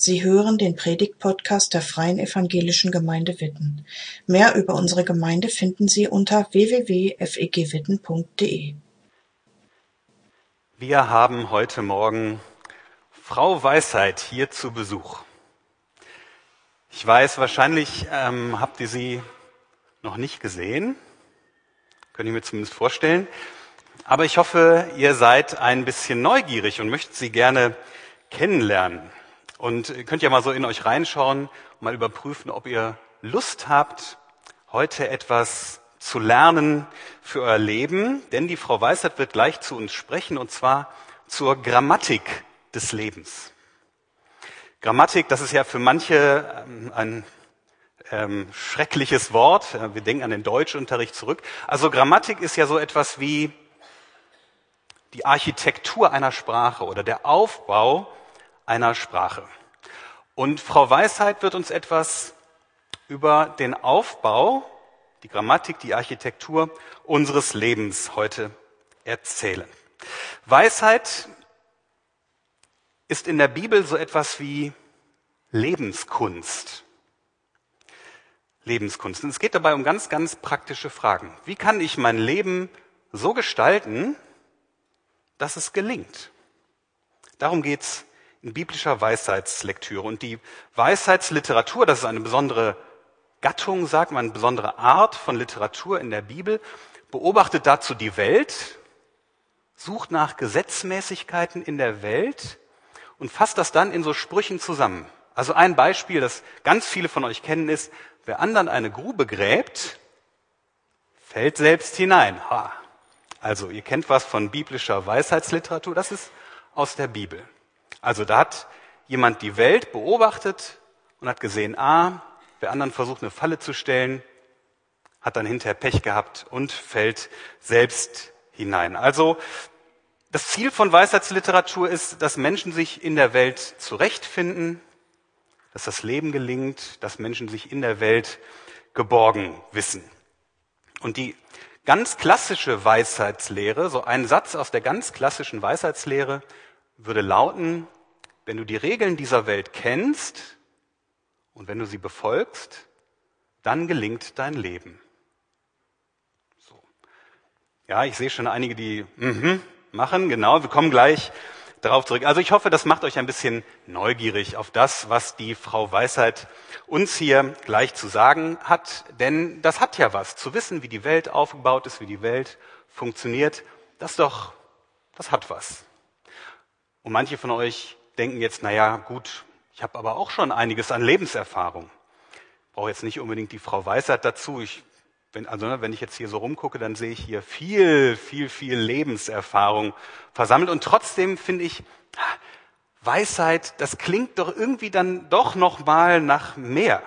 Sie hören den Predigt-Podcast der Freien Evangelischen Gemeinde Witten. Mehr über unsere Gemeinde finden Sie unter www.fegwitten.de. Wir haben heute Morgen Frau Weisheit hier zu Besuch. Ich weiß, wahrscheinlich ähm, habt ihr sie noch nicht gesehen. Könnt ihr mir zumindest vorstellen. Aber ich hoffe, ihr seid ein bisschen neugierig und möchtet sie gerne kennenlernen. Und ihr könnt ja mal so in euch reinschauen mal überprüfen, ob ihr Lust habt, heute etwas zu lernen für euer Leben. Denn die Frau Weisheit wird gleich zu uns sprechen und zwar zur Grammatik des Lebens. Grammatik, das ist ja für manche ähm, ein ähm, schreckliches Wort. Wir denken an den Deutschunterricht zurück. Also Grammatik ist ja so etwas wie die Architektur einer Sprache oder der Aufbau einer Sprache. Und Frau Weisheit wird uns etwas über den Aufbau, die Grammatik, die Architektur unseres Lebens heute erzählen. Weisheit ist in der Bibel so etwas wie Lebenskunst. Lebenskunst. Und es geht dabei um ganz, ganz praktische Fragen. Wie kann ich mein Leben so gestalten, dass es gelingt? Darum geht's in biblischer Weisheitslektüre. Und die Weisheitsliteratur, das ist eine besondere Gattung, sagt man, eine besondere Art von Literatur in der Bibel, beobachtet dazu die Welt, sucht nach Gesetzmäßigkeiten in der Welt und fasst das dann in so Sprüchen zusammen. Also ein Beispiel, das ganz viele von euch kennen, ist, wer anderen eine Grube gräbt, fällt selbst hinein. Ha. Also ihr kennt was von biblischer Weisheitsliteratur, das ist aus der Bibel. Also da hat jemand die Welt beobachtet und hat gesehen, ah, wer anderen versucht, eine Falle zu stellen, hat dann hinterher Pech gehabt und fällt selbst hinein. Also das Ziel von Weisheitsliteratur ist, dass Menschen sich in der Welt zurechtfinden, dass das Leben gelingt, dass Menschen sich in der Welt geborgen wissen. Und die ganz klassische Weisheitslehre, so ein Satz aus der ganz klassischen Weisheitslehre würde lauten, wenn du die Regeln dieser Welt kennst und wenn du sie befolgst, dann gelingt dein Leben. So. Ja, ich sehe schon einige, die mhm, machen, genau, wir kommen gleich darauf zurück. Also ich hoffe, das macht euch ein bisschen neugierig auf das, was die Frau Weisheit uns hier gleich zu sagen hat, denn das hat ja was, zu wissen, wie die Welt aufgebaut ist, wie die Welt funktioniert, das doch, das hat was. Und manche von euch denken jetzt, na ja, gut, ich habe aber auch schon einiges an Lebenserfahrung. Brauche jetzt nicht unbedingt die Frau Weisheit dazu. Ich, wenn, also, ne, wenn ich jetzt hier so rumgucke, dann sehe ich hier viel, viel, viel Lebenserfahrung versammelt. Und trotzdem finde ich, Weisheit, das klingt doch irgendwie dann doch noch mal nach mehr.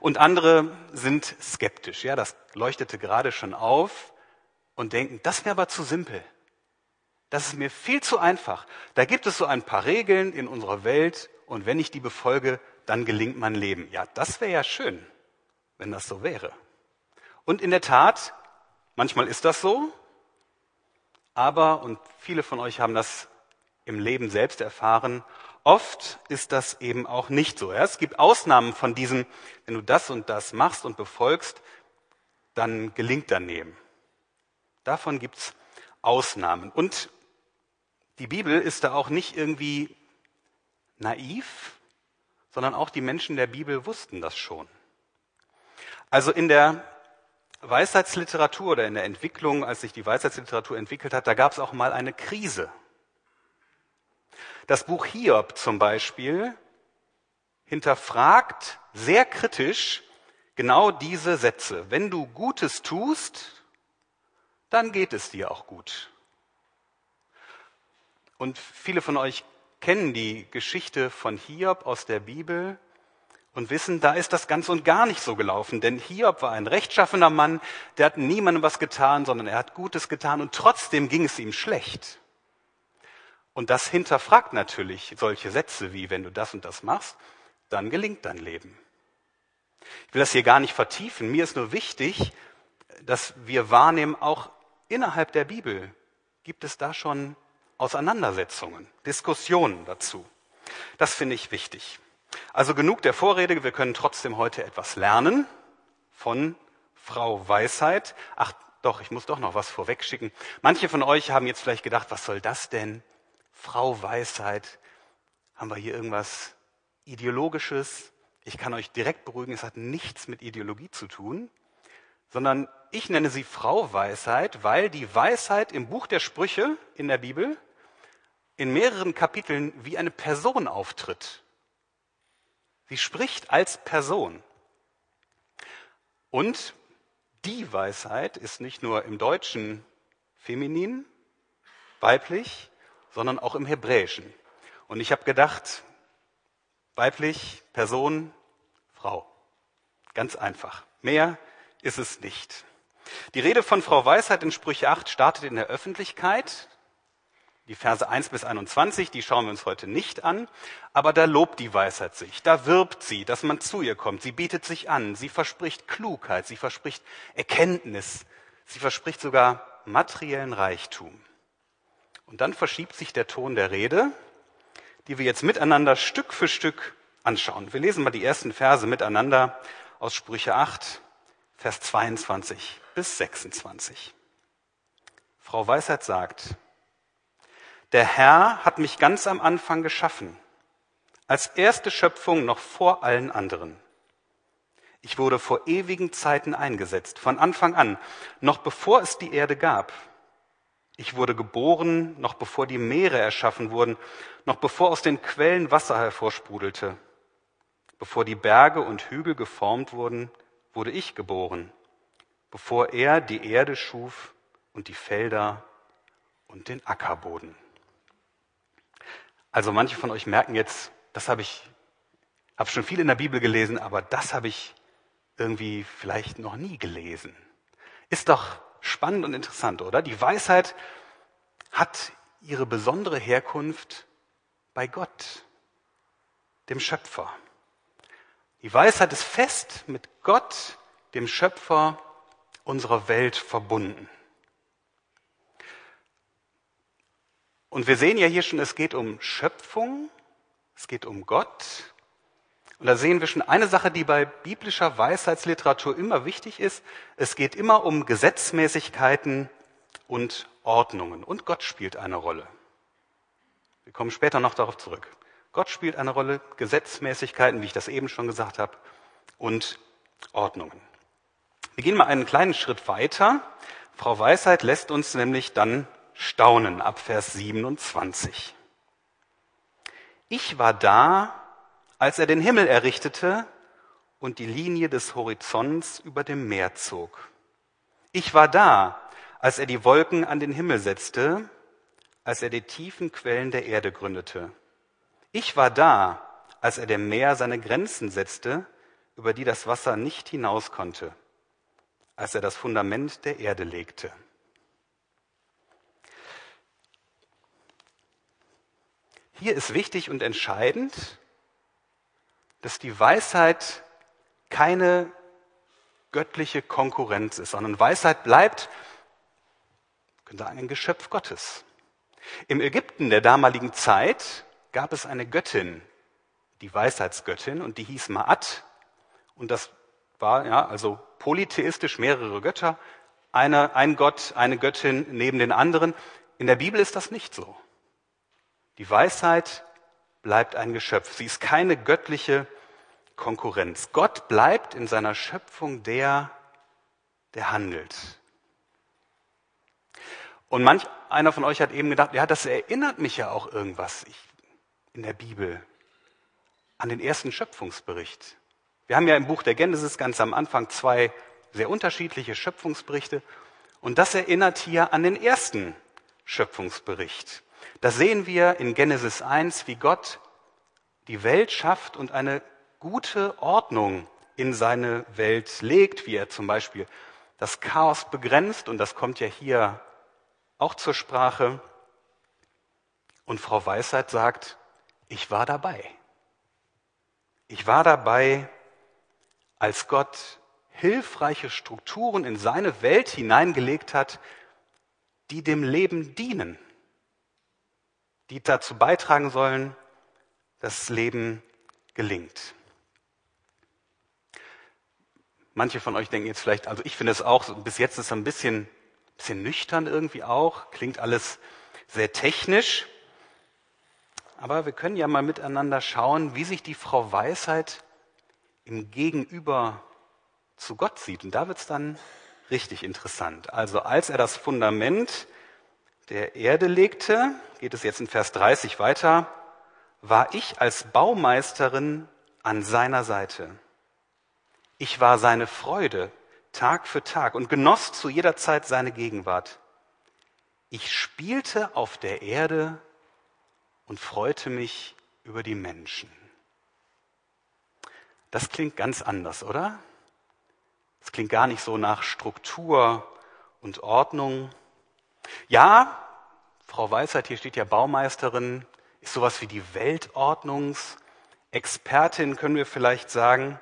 Und andere sind skeptisch. Ja, das leuchtete gerade schon auf und denken, das wäre aber zu simpel. Das ist mir viel zu einfach. Da gibt es so ein paar Regeln in unserer Welt und wenn ich die befolge, dann gelingt mein Leben. Ja, das wäre ja schön, wenn das so wäre. Und in der Tat, manchmal ist das so, aber, und viele von euch haben das im Leben selbst erfahren, oft ist das eben auch nicht so. Es gibt Ausnahmen von diesem, wenn du das und das machst und befolgst, dann gelingt daneben. Davon gibt's Ausnahmen. Und die Bibel ist da auch nicht irgendwie naiv, sondern auch die Menschen der Bibel wussten das schon. Also in der Weisheitsliteratur oder in der Entwicklung, als sich die Weisheitsliteratur entwickelt hat, da gab es auch mal eine Krise. Das Buch Hiob zum Beispiel hinterfragt sehr kritisch genau diese Sätze. Wenn du Gutes tust, dann geht es dir auch gut. Und viele von euch kennen die Geschichte von Hiob aus der Bibel und wissen, da ist das ganz und gar nicht so gelaufen. Denn Hiob war ein rechtschaffener Mann, der hat niemandem was getan, sondern er hat Gutes getan und trotzdem ging es ihm schlecht. Und das hinterfragt natürlich solche Sätze wie, wenn du das und das machst, dann gelingt dein Leben. Ich will das hier gar nicht vertiefen. Mir ist nur wichtig, dass wir wahrnehmen, auch innerhalb der Bibel gibt es da schon Auseinandersetzungen, Diskussionen dazu. Das finde ich wichtig. Also genug der Vorrede, wir können trotzdem heute etwas lernen von Frau Weisheit. Ach doch, ich muss doch noch was vorwegschicken. Manche von euch haben jetzt vielleicht gedacht, was soll das denn? Frau Weisheit, haben wir hier irgendwas Ideologisches? Ich kann euch direkt beruhigen, es hat nichts mit Ideologie zu tun, sondern ich nenne sie Frau Weisheit, weil die Weisheit im Buch der Sprüche in der Bibel in mehreren Kapiteln wie eine Person auftritt. Sie spricht als Person. Und die Weisheit ist nicht nur im Deutschen feminin, weiblich, sondern auch im Hebräischen. Und ich habe gedacht, weiblich, Person, Frau. Ganz einfach. Mehr ist es nicht. Die Rede von Frau Weisheit in Sprüche 8 startet in der Öffentlichkeit. Die Verse 1 bis 21, die schauen wir uns heute nicht an, aber da lobt die Weisheit sich, da wirbt sie, dass man zu ihr kommt, sie bietet sich an, sie verspricht Klugheit, sie verspricht Erkenntnis, sie verspricht sogar materiellen Reichtum. Und dann verschiebt sich der Ton der Rede, die wir jetzt miteinander Stück für Stück anschauen. Wir lesen mal die ersten Verse miteinander aus Sprüche 8, Vers 22 bis 26. Frau Weisheit sagt, der Herr hat mich ganz am Anfang geschaffen, als erste Schöpfung noch vor allen anderen. Ich wurde vor ewigen Zeiten eingesetzt, von Anfang an, noch bevor es die Erde gab. Ich wurde geboren, noch bevor die Meere erschaffen wurden, noch bevor aus den Quellen Wasser hervorsprudelte. Bevor die Berge und Hügel geformt wurden, wurde ich geboren, bevor er die Erde schuf und die Felder und den Ackerboden. Also manche von euch merken jetzt, das habe ich, habe schon viel in der Bibel gelesen, aber das habe ich irgendwie vielleicht noch nie gelesen. Ist doch spannend und interessant, oder? Die Weisheit hat ihre besondere Herkunft bei Gott, dem Schöpfer. Die Weisheit ist fest mit Gott, dem Schöpfer unserer Welt verbunden. Und wir sehen ja hier schon, es geht um Schöpfung, es geht um Gott. Und da sehen wir schon eine Sache, die bei biblischer Weisheitsliteratur immer wichtig ist. Es geht immer um Gesetzmäßigkeiten und Ordnungen. Und Gott spielt eine Rolle. Wir kommen später noch darauf zurück. Gott spielt eine Rolle, Gesetzmäßigkeiten, wie ich das eben schon gesagt habe, und Ordnungen. Wir gehen mal einen kleinen Schritt weiter. Frau Weisheit lässt uns nämlich dann staunen ab Vers 27. Ich war da, als er den Himmel errichtete und die Linie des Horizonts über dem Meer zog. Ich war da, als er die Wolken an den Himmel setzte, als er die tiefen Quellen der Erde gründete. Ich war da, als er dem Meer seine Grenzen setzte, über die das Wasser nicht hinaus konnte, als er das Fundament der Erde legte. Hier ist wichtig und entscheidend, dass die Weisheit keine göttliche Konkurrenz ist, sondern Weisheit bleibt, können sagen, ein Geschöpf Gottes. Im Ägypten der damaligen Zeit gab es eine Göttin, die Weisheitsgöttin, und die hieß Ma'at. Und das war ja also polytheistisch mehrere Götter, eine, ein Gott, eine Göttin neben den anderen. In der Bibel ist das nicht so. Die Weisheit bleibt ein Geschöpf. Sie ist keine göttliche Konkurrenz. Gott bleibt in seiner Schöpfung der, der handelt. Und manch einer von euch hat eben gedacht, ja, das erinnert mich ja auch irgendwas in der Bibel an den ersten Schöpfungsbericht. Wir haben ja im Buch der Genesis ganz am Anfang zwei sehr unterschiedliche Schöpfungsberichte und das erinnert hier an den ersten Schöpfungsbericht. Da sehen wir in Genesis 1, wie Gott die Welt schafft und eine gute Ordnung in seine Welt legt, wie er zum Beispiel das Chaos begrenzt, und das kommt ja hier auch zur Sprache. Und Frau Weisheit sagt, ich war dabei. Ich war dabei, als Gott hilfreiche Strukturen in seine Welt hineingelegt hat, die dem Leben dienen die dazu beitragen sollen, das Leben gelingt. Manche von euch denken jetzt vielleicht, also ich finde es auch, bis jetzt ist es ein bisschen, bisschen nüchtern irgendwie auch, klingt alles sehr technisch. Aber wir können ja mal miteinander schauen, wie sich die Frau Weisheit im Gegenüber zu Gott sieht. Und da wird es dann richtig interessant. Also als er das Fundament der Erde legte, geht es jetzt in Vers 30 weiter, war ich als Baumeisterin an seiner Seite. Ich war seine Freude Tag für Tag und genoss zu jeder Zeit seine Gegenwart. Ich spielte auf der Erde und freute mich über die Menschen. Das klingt ganz anders, oder? Das klingt gar nicht so nach Struktur und Ordnung. Ja, Frau Weisheit, hier steht ja Baumeisterin, ist sowas wie die Weltordnungsexpertin, können wir vielleicht sagen.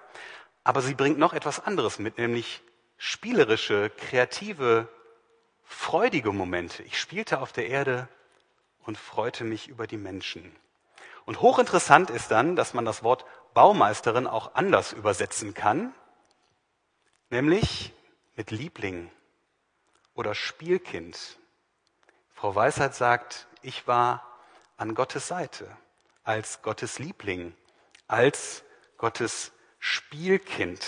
Aber sie bringt noch etwas anderes mit, nämlich spielerische, kreative, freudige Momente. Ich spielte auf der Erde und freute mich über die Menschen. Und hochinteressant ist dann, dass man das Wort Baumeisterin auch anders übersetzen kann, nämlich mit Liebling oder Spielkind. Frau Weisheit sagt, ich war an Gottes Seite, als Gottes Liebling, als Gottes Spielkind.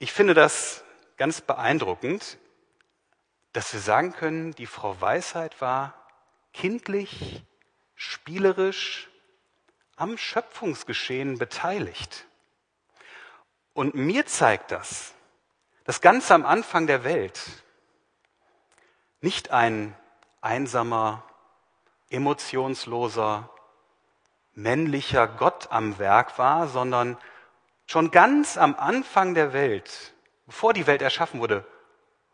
Ich finde das ganz beeindruckend, dass wir sagen können, die Frau Weisheit war kindlich, spielerisch am Schöpfungsgeschehen beteiligt. Und mir zeigt das, dass ganz am Anfang der Welt nicht ein einsamer, emotionsloser, männlicher Gott am Werk war, sondern schon ganz am Anfang der Welt, bevor die Welt erschaffen wurde,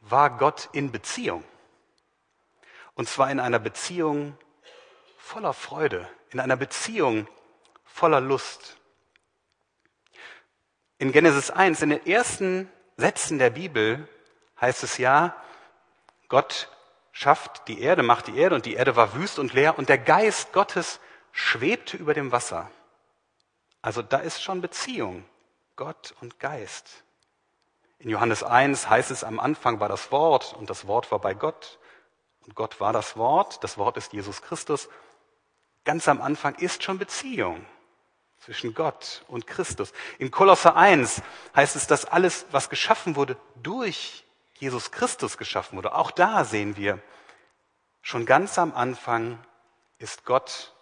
war Gott in Beziehung. Und zwar in einer Beziehung voller Freude, in einer Beziehung voller Lust. In Genesis 1, in den ersten Sätzen der Bibel heißt es ja, Gott schafft die Erde, macht die Erde und die Erde war wüst und leer und der Geist Gottes schwebte über dem Wasser. Also da ist schon Beziehung, Gott und Geist. In Johannes 1 heißt es, am Anfang war das Wort und das Wort war bei Gott und Gott war das Wort, das Wort ist Jesus Christus. Ganz am Anfang ist schon Beziehung zwischen Gott und Christus. In Kolosser 1 heißt es, dass alles, was geschaffen wurde, durch Jesus Christus geschaffen wurde. Auch da sehen wir, schon ganz am Anfang ist Gott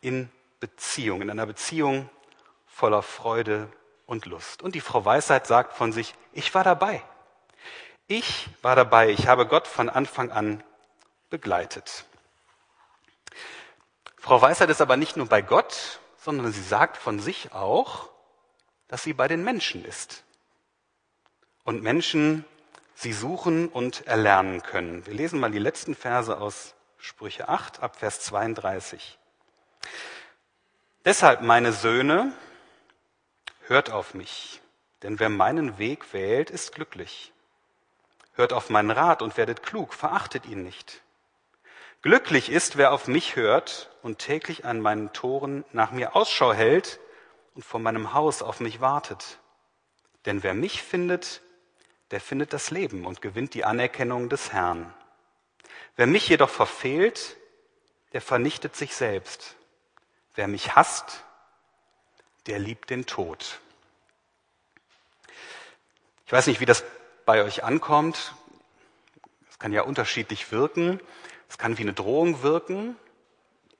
in Beziehung, in einer Beziehung voller Freude und Lust. Und die Frau Weisheit sagt von sich, ich war dabei. Ich war dabei. Ich habe Gott von Anfang an begleitet. Frau Weisheit ist aber nicht nur bei Gott, sondern sie sagt von sich auch, dass sie bei den Menschen ist. Und Menschen sie suchen und erlernen können. Wir lesen mal die letzten Verse aus Sprüche 8 ab Vers 32. Deshalb, meine Söhne, hört auf mich, denn wer meinen Weg wählt, ist glücklich. Hört auf meinen Rat und werdet klug, verachtet ihn nicht. Glücklich ist, wer auf mich hört und täglich an meinen Toren nach mir Ausschau hält und vor meinem Haus auf mich wartet. Denn wer mich findet, der findet das Leben und gewinnt die Anerkennung des Herrn. Wer mich jedoch verfehlt, der vernichtet sich selbst. Wer mich hasst, der liebt den Tod. Ich weiß nicht, wie das bei euch ankommt. Es kann ja unterschiedlich wirken. Es kann wie eine Drohung wirken.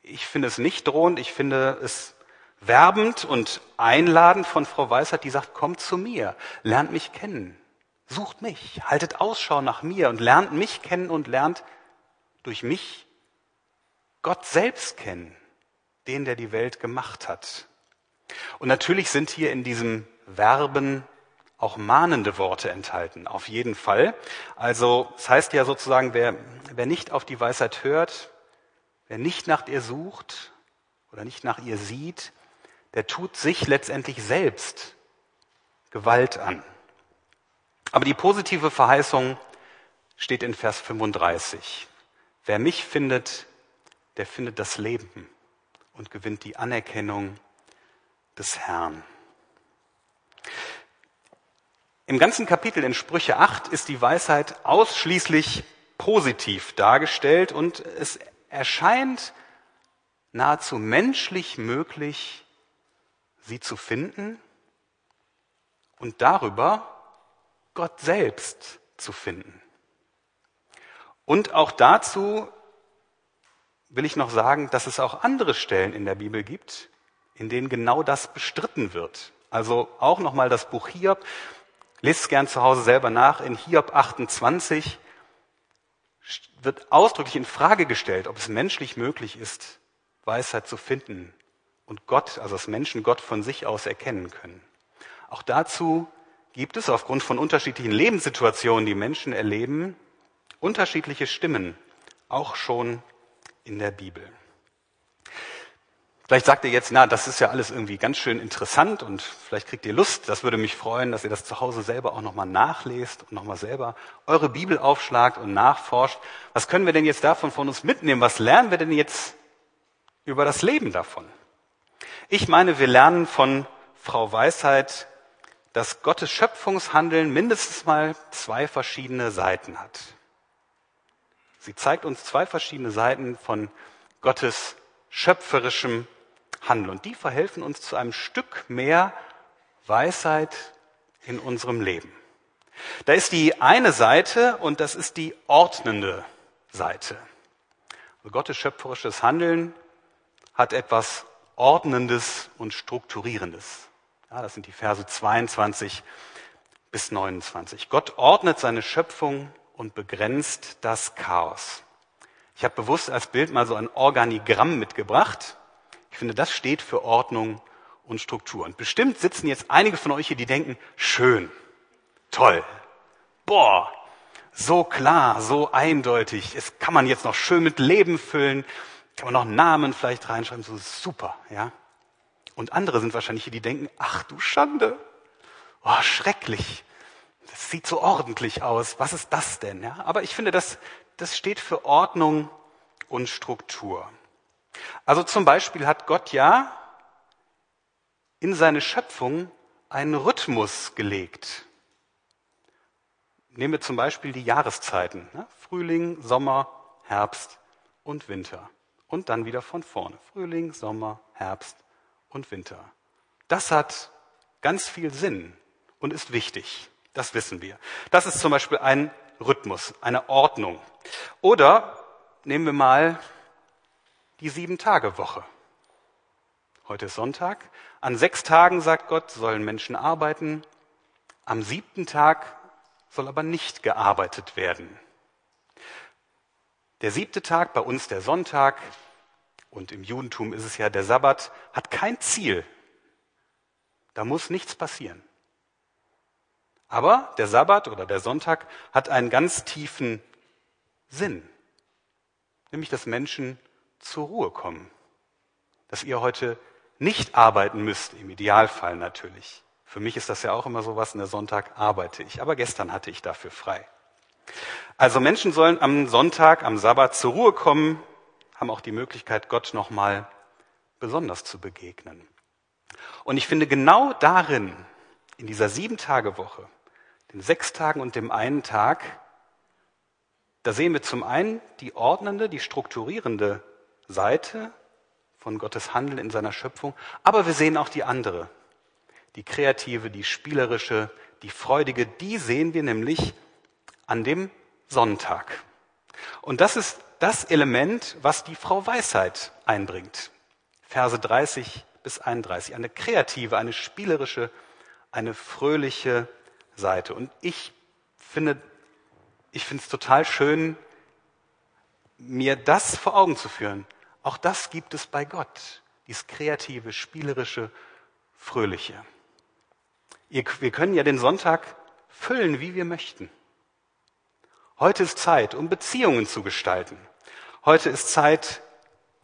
Ich finde es nicht drohend. Ich finde es werbend und einladend von Frau Weisheit, die sagt, kommt zu mir, lernt mich kennen, sucht mich, haltet Ausschau nach mir und lernt mich kennen und lernt durch mich Gott selbst kennen den, der die Welt gemacht hat. Und natürlich sind hier in diesem Verben auch mahnende Worte enthalten, auf jeden Fall. Also es heißt ja sozusagen, wer, wer nicht auf die Weisheit hört, wer nicht nach ihr sucht oder nicht nach ihr sieht, der tut sich letztendlich selbst Gewalt an. Aber die positive Verheißung steht in Vers 35. Wer mich findet, der findet das Leben und gewinnt die Anerkennung des Herrn. Im ganzen Kapitel in Sprüche 8 ist die Weisheit ausschließlich positiv dargestellt und es erscheint nahezu menschlich möglich, sie zu finden und darüber Gott selbst zu finden. Und auch dazu will ich noch sagen, dass es auch andere Stellen in der Bibel gibt, in denen genau das bestritten wird. Also auch nochmal das Buch Hiob. Lest es gern zu Hause selber nach. In Hiob 28 wird ausdrücklich in Frage gestellt, ob es menschlich möglich ist, Weisheit zu finden und Gott, also das Menschen Gott von sich aus erkennen können. Auch dazu gibt es aufgrund von unterschiedlichen Lebenssituationen, die Menschen erleben, unterschiedliche Stimmen, auch schon in der Bibel. Vielleicht sagt ihr jetzt, na, das ist ja alles irgendwie ganz schön interessant und vielleicht kriegt ihr Lust. Das würde mich freuen, dass ihr das zu Hause selber auch nochmal nachlest und nochmal selber eure Bibel aufschlagt und nachforscht. Was können wir denn jetzt davon von uns mitnehmen? Was lernen wir denn jetzt über das Leben davon? Ich meine, wir lernen von Frau Weisheit, dass Gottes Schöpfungshandeln mindestens mal zwei verschiedene Seiten hat. Sie zeigt uns zwei verschiedene Seiten von Gottes schöpferischem handeln. Und die verhelfen uns zu einem Stück mehr Weisheit in unserem Leben. Da ist die eine Seite und das ist die ordnende Seite. Gottes schöpferisches Handeln hat etwas Ordnendes und Strukturierendes. Ja, das sind die Verse 22 bis 29. Gott ordnet seine Schöpfung und begrenzt das Chaos. Ich habe bewusst als Bild mal so ein Organigramm mitgebracht. Ich finde, das steht für Ordnung und Struktur. Und bestimmt sitzen jetzt einige von euch hier, die denken, schön, toll, boah, so klar, so eindeutig. Es kann man jetzt noch schön mit Leben füllen, kann man noch Namen vielleicht reinschreiben, so super, ja. Und andere sind wahrscheinlich hier, die denken, ach du Schande, oh, schrecklich, das sieht so ordentlich aus, was ist das denn, ja? Aber ich finde, das, das steht für Ordnung und Struktur. Also zum Beispiel hat Gott ja in seine Schöpfung einen Rhythmus gelegt. Nehmen wir zum Beispiel die Jahreszeiten. Ne? Frühling, Sommer, Herbst und Winter. Und dann wieder von vorne. Frühling, Sommer, Herbst und Winter. Das hat ganz viel Sinn und ist wichtig. Das wissen wir. Das ist zum Beispiel ein Rhythmus, eine Ordnung. Oder nehmen wir mal die Sieben-Tage-Woche. Heute ist Sonntag. An sechs Tagen, sagt Gott, sollen Menschen arbeiten. Am siebten Tag soll aber nicht gearbeitet werden. Der siebte Tag, bei uns der Sonntag, und im Judentum ist es ja der Sabbat, hat kein Ziel. Da muss nichts passieren. Aber der Sabbat oder der Sonntag hat einen ganz tiefen Sinn, nämlich dass Menschen zur Ruhe kommen. Dass ihr heute nicht arbeiten müsst, im Idealfall natürlich. Für mich ist das ja auch immer so was, in der Sonntag arbeite ich. Aber gestern hatte ich dafür frei. Also Menschen sollen am Sonntag, am Sabbat zur Ruhe kommen, haben auch die Möglichkeit, Gott nochmal besonders zu begegnen. Und ich finde genau darin, in dieser Sieben-Tage-Woche, den sechs Tagen und dem einen Tag, da sehen wir zum einen die ordnende, die strukturierende Seite von Gottes Handeln in seiner Schöpfung, aber wir sehen auch die andere, die kreative, die spielerische, die freudige, die sehen wir nämlich an dem Sonntag. Und das ist das Element, was die Frau Weisheit einbringt. Verse 30 bis 31. Eine kreative, eine spielerische, eine fröhliche Seite. Und ich finde, ich finde es total schön, mir das vor Augen zu führen. Auch das gibt es bei Gott. Dieses kreative, spielerische, fröhliche. Wir können ja den Sonntag füllen, wie wir möchten. Heute ist Zeit, um Beziehungen zu gestalten. Heute ist Zeit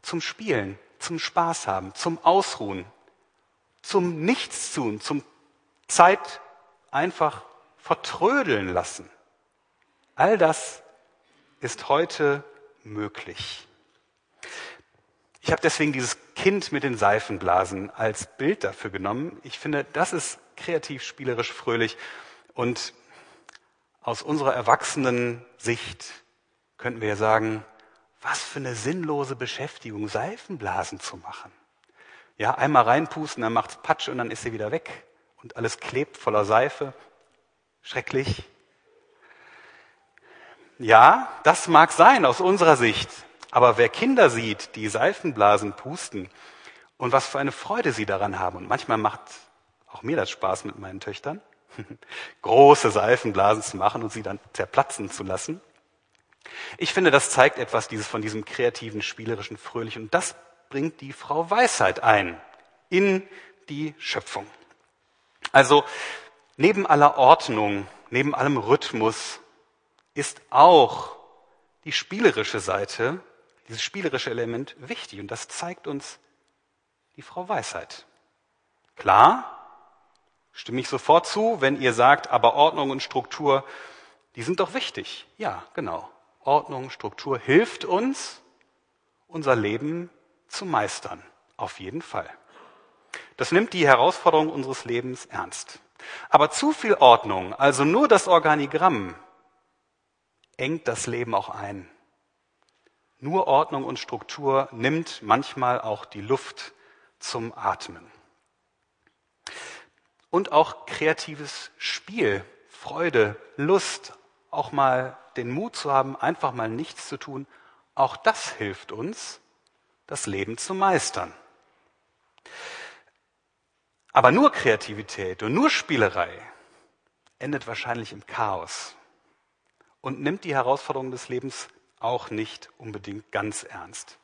zum Spielen, zum Spaß haben, zum Ausruhen, zum Nichtstun, zum Zeit einfach vertrödeln lassen. All das ist heute möglich. Ich habe deswegen dieses Kind mit den Seifenblasen als Bild dafür genommen. Ich finde, das ist kreativ, spielerisch, fröhlich und aus unserer erwachsenen Sicht könnten wir ja sagen, was für eine sinnlose Beschäftigung, Seifenblasen zu machen. Ja, einmal reinpusten, dann macht's Patsch und dann ist sie wieder weg und alles klebt voller Seife. Schrecklich. Ja, das mag sein aus unserer Sicht. Aber wer Kinder sieht, die Seifenblasen pusten und was für eine Freude sie daran haben, und manchmal macht auch mir das Spaß mit meinen Töchtern, große Seifenblasen zu machen und sie dann zerplatzen zu lassen. Ich finde, das zeigt etwas dieses, von diesem kreativen, spielerischen, fröhlichen. Und das bringt die Frau Weisheit ein in die Schöpfung. Also neben aller Ordnung, neben allem Rhythmus ist auch die spielerische Seite, dieses spielerische Element wichtig. Und das zeigt uns die Frau Weisheit. Klar, stimme ich sofort zu, wenn ihr sagt, aber Ordnung und Struktur, die sind doch wichtig. Ja, genau. Ordnung, Struktur hilft uns, unser Leben zu meistern. Auf jeden Fall. Das nimmt die Herausforderung unseres Lebens ernst. Aber zu viel Ordnung, also nur das Organigramm, engt das Leben auch ein. Nur Ordnung und Struktur nimmt manchmal auch die Luft zum Atmen. Und auch kreatives Spiel, Freude, Lust, auch mal den Mut zu haben, einfach mal nichts zu tun, auch das hilft uns, das Leben zu meistern. Aber nur Kreativität und nur Spielerei endet wahrscheinlich im Chaos und nimmt die Herausforderungen des Lebens auch nicht unbedingt ganz ernst.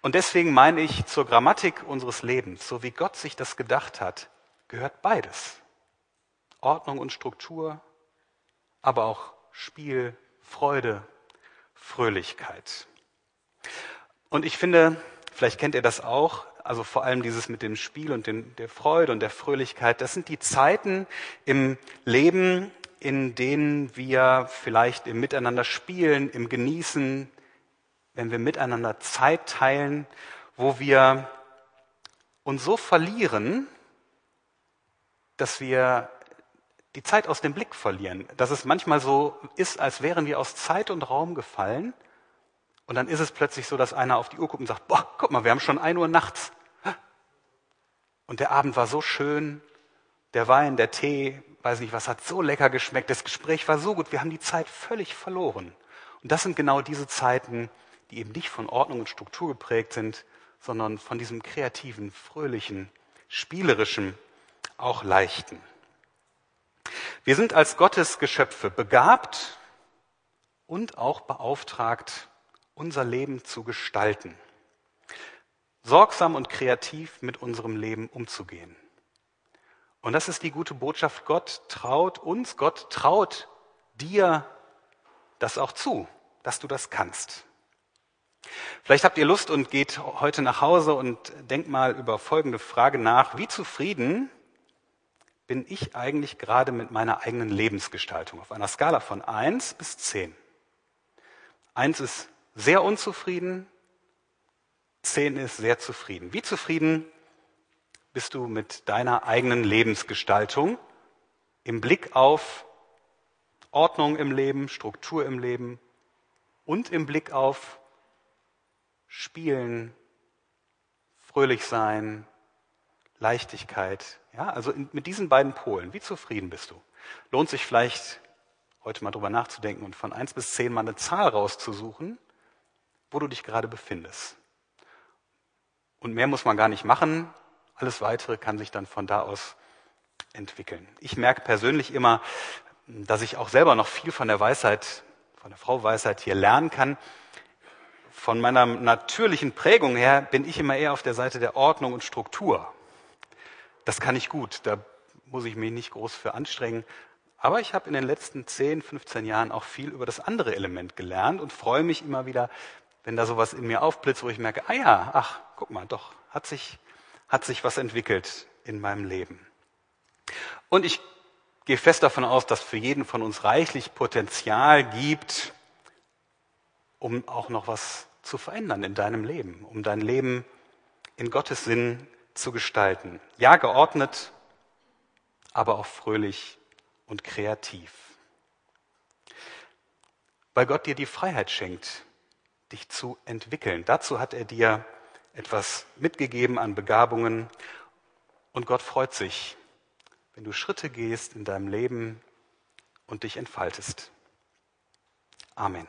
Und deswegen meine ich, zur Grammatik unseres Lebens, so wie Gott sich das gedacht hat, gehört beides. Ordnung und Struktur, aber auch Spiel, Freude, Fröhlichkeit. Und ich finde, vielleicht kennt ihr das auch, also vor allem dieses mit dem Spiel und den, der Freude und der Fröhlichkeit, das sind die Zeiten im Leben, in denen wir vielleicht im Miteinander spielen, im Genießen, wenn wir miteinander Zeit teilen, wo wir uns so verlieren, dass wir die Zeit aus dem Blick verlieren. Dass es manchmal so ist, als wären wir aus Zeit und Raum gefallen. Und dann ist es plötzlich so, dass einer auf die Uhr guckt und sagt, boah, guck mal, wir haben schon ein Uhr nachts. Und der Abend war so schön, der Wein, der Tee, weiß nicht was, hat so lecker geschmeckt, das Gespräch war so gut, wir haben die Zeit völlig verloren. Und das sind genau diese Zeiten, die eben nicht von Ordnung und Struktur geprägt sind, sondern von diesem kreativen, fröhlichen, spielerischen, auch leichten. Wir sind als Gottes Geschöpfe begabt und auch beauftragt, unser Leben zu gestalten, sorgsam und kreativ mit unserem Leben umzugehen. Und das ist die gute Botschaft. Gott traut uns, Gott traut dir das auch zu, dass du das kannst. Vielleicht habt ihr Lust und geht heute nach Hause und denkt mal über folgende Frage nach. Wie zufrieden bin ich eigentlich gerade mit meiner eigenen Lebensgestaltung auf einer Skala von eins bis zehn? Eins ist sehr unzufrieden, zehn ist sehr zufrieden. Wie zufrieden bist du mit deiner eigenen Lebensgestaltung im Blick auf Ordnung im Leben, Struktur im Leben und im Blick auf Spielen, fröhlich sein, Leichtigkeit. Ja, also in, mit diesen beiden Polen, wie zufrieden bist du? Lohnt sich vielleicht heute mal drüber nachzudenken und von eins bis zehn mal eine Zahl rauszusuchen, wo du dich gerade befindest. Und mehr muss man gar nicht machen. Alles weitere kann sich dann von da aus entwickeln. Ich merke persönlich immer, dass ich auch selber noch viel von der Weisheit, von der Frau Weisheit hier lernen kann. Von meiner natürlichen Prägung her bin ich immer eher auf der Seite der Ordnung und Struktur. Das kann ich gut, da muss ich mich nicht groß für anstrengen. Aber ich habe in den letzten 10, 15 Jahren auch viel über das andere Element gelernt und freue mich immer wieder, wenn da sowas in mir aufblitzt, wo ich merke, ah ja, ach, guck mal, doch, hat sich hat sich was entwickelt in meinem Leben. Und ich gehe fest davon aus, dass für jeden von uns reichlich Potenzial gibt, um auch noch was zu verändern in deinem Leben, um dein Leben in Gottes Sinn zu gestalten. Ja, geordnet, aber auch fröhlich und kreativ. Weil Gott dir die Freiheit schenkt, dich zu entwickeln. Dazu hat er dir etwas mitgegeben an Begabungen und Gott freut sich, wenn du Schritte gehst in deinem Leben und dich entfaltest. Amen.